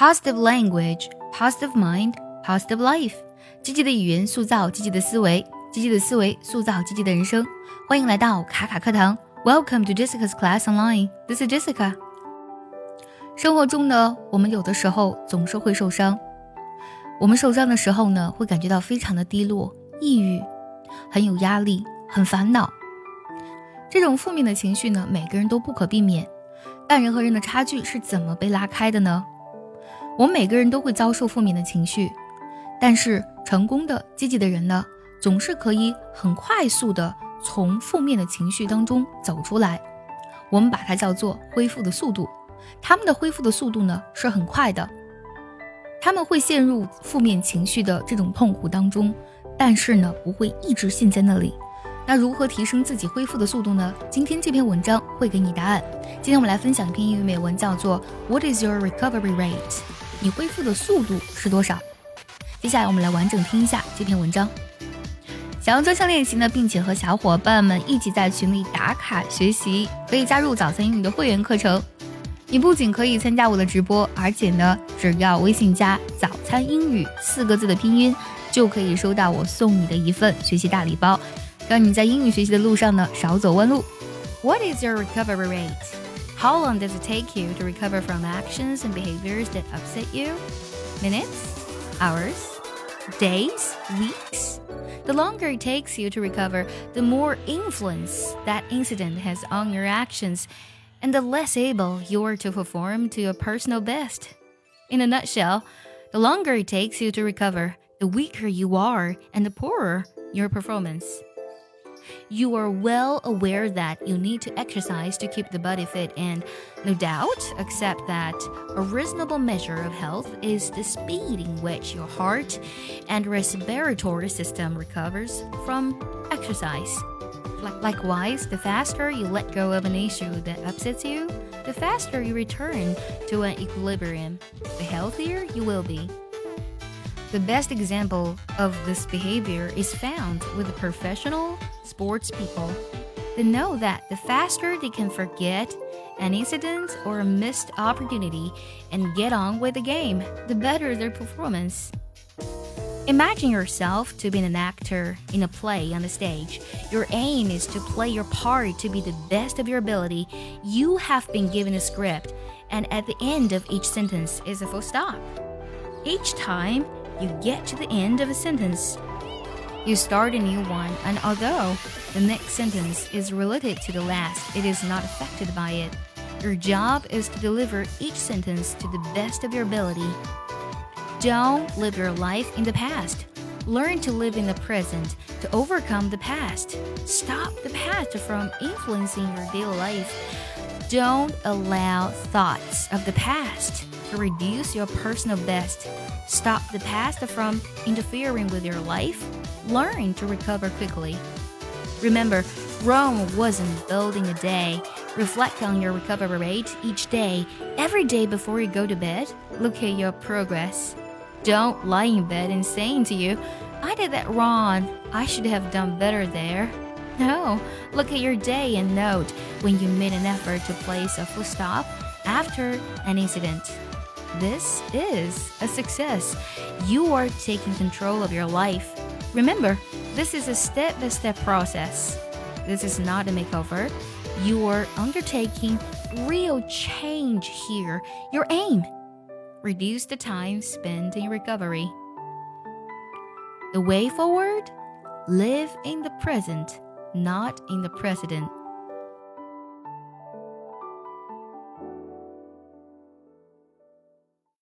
positive language, positive mind, positive life。积极的语言塑造积极的思维，积极的思维塑造积极的人生。欢迎来到卡卡课堂，Welcome to Jessica's Class Online。This is Jessica。生活中呢，我们有的时候总是会受伤。我们受伤的时候呢，会感觉到非常的低落、抑郁，很有压力，很烦恼。这种负面的情绪呢，每个人都不可避免。但人和人的差距是怎么被拉开的呢？我们每个人都会遭受负面的情绪，但是成功的、积极的人呢，总是可以很快速的从负面的情绪当中走出来。我们把它叫做恢复的速度。他们的恢复的速度呢是很快的。他们会陷入负面情绪的这种痛苦当中，但是呢，不会一直陷在那里。那如何提升自己恢复的速度呢？今天这篇文章会给你答案。今天我们来分享一篇英语美文，叫做 What is your recovery rate？你恢复的速度是多少？接下来我们来完整听一下这篇文章。想要专项练习呢，并且和小伙伴们一起在群里打卡学习，可以加入早餐英语的会员课程。你不仅可以参加我的直播，而且呢，只要微信加“早餐英语”四个字的拼音，就可以收到我送你的一份学习大礼包。让你在英语学习的路上呢少走弯路。What is your recovery rate? How long does it take you to recover from actions and behaviors that upset you? Minutes? Hours? Days? Weeks? The longer it takes you to recover, the more influence that incident has on your actions, and the less able you are to perform to your personal best. In a nutshell, the longer it takes you to recover, the weaker you are and the poorer your performance. You are well aware that you need to exercise to keep the body fit, and no doubt accept that a reasonable measure of health is the speed in which your heart and respiratory system recovers from exercise. Likewise, the faster you let go of an issue that upsets you, the faster you return to an equilibrium, the healthier you will be. The best example of this behavior is found with a professional sports people. They know that the faster they can forget an incident or a missed opportunity and get on with the game, the better their performance. Imagine yourself to be an actor in a play on the stage. Your aim is to play your part to be the best of your ability. You have been given a script, and at the end of each sentence is a full stop. Each time you get to the end of a sentence, you start a new one, and although the next sentence is related to the last, it is not affected by it. Your job is to deliver each sentence to the best of your ability. Don't live your life in the past. Learn to live in the present to overcome the past. Stop the past from influencing your daily life. Don't allow thoughts of the past to reduce your personal best. Stop the past from interfering with your life learn to recover quickly. Remember, Rome wasn't built in a day. Reflect on your recovery rate each day. Every day before you go to bed, look at your progress. Don't lie in bed and saying to you, I did that wrong. I should have done better there. No, look at your day and note when you made an effort to place a full stop after an incident. This is a success. You are taking control of your life. Remember, this is a step by step process. This is not a makeover. You are undertaking real change here. Your aim reduce the time spent in recovery. The way forward live in the present, not in the precedent.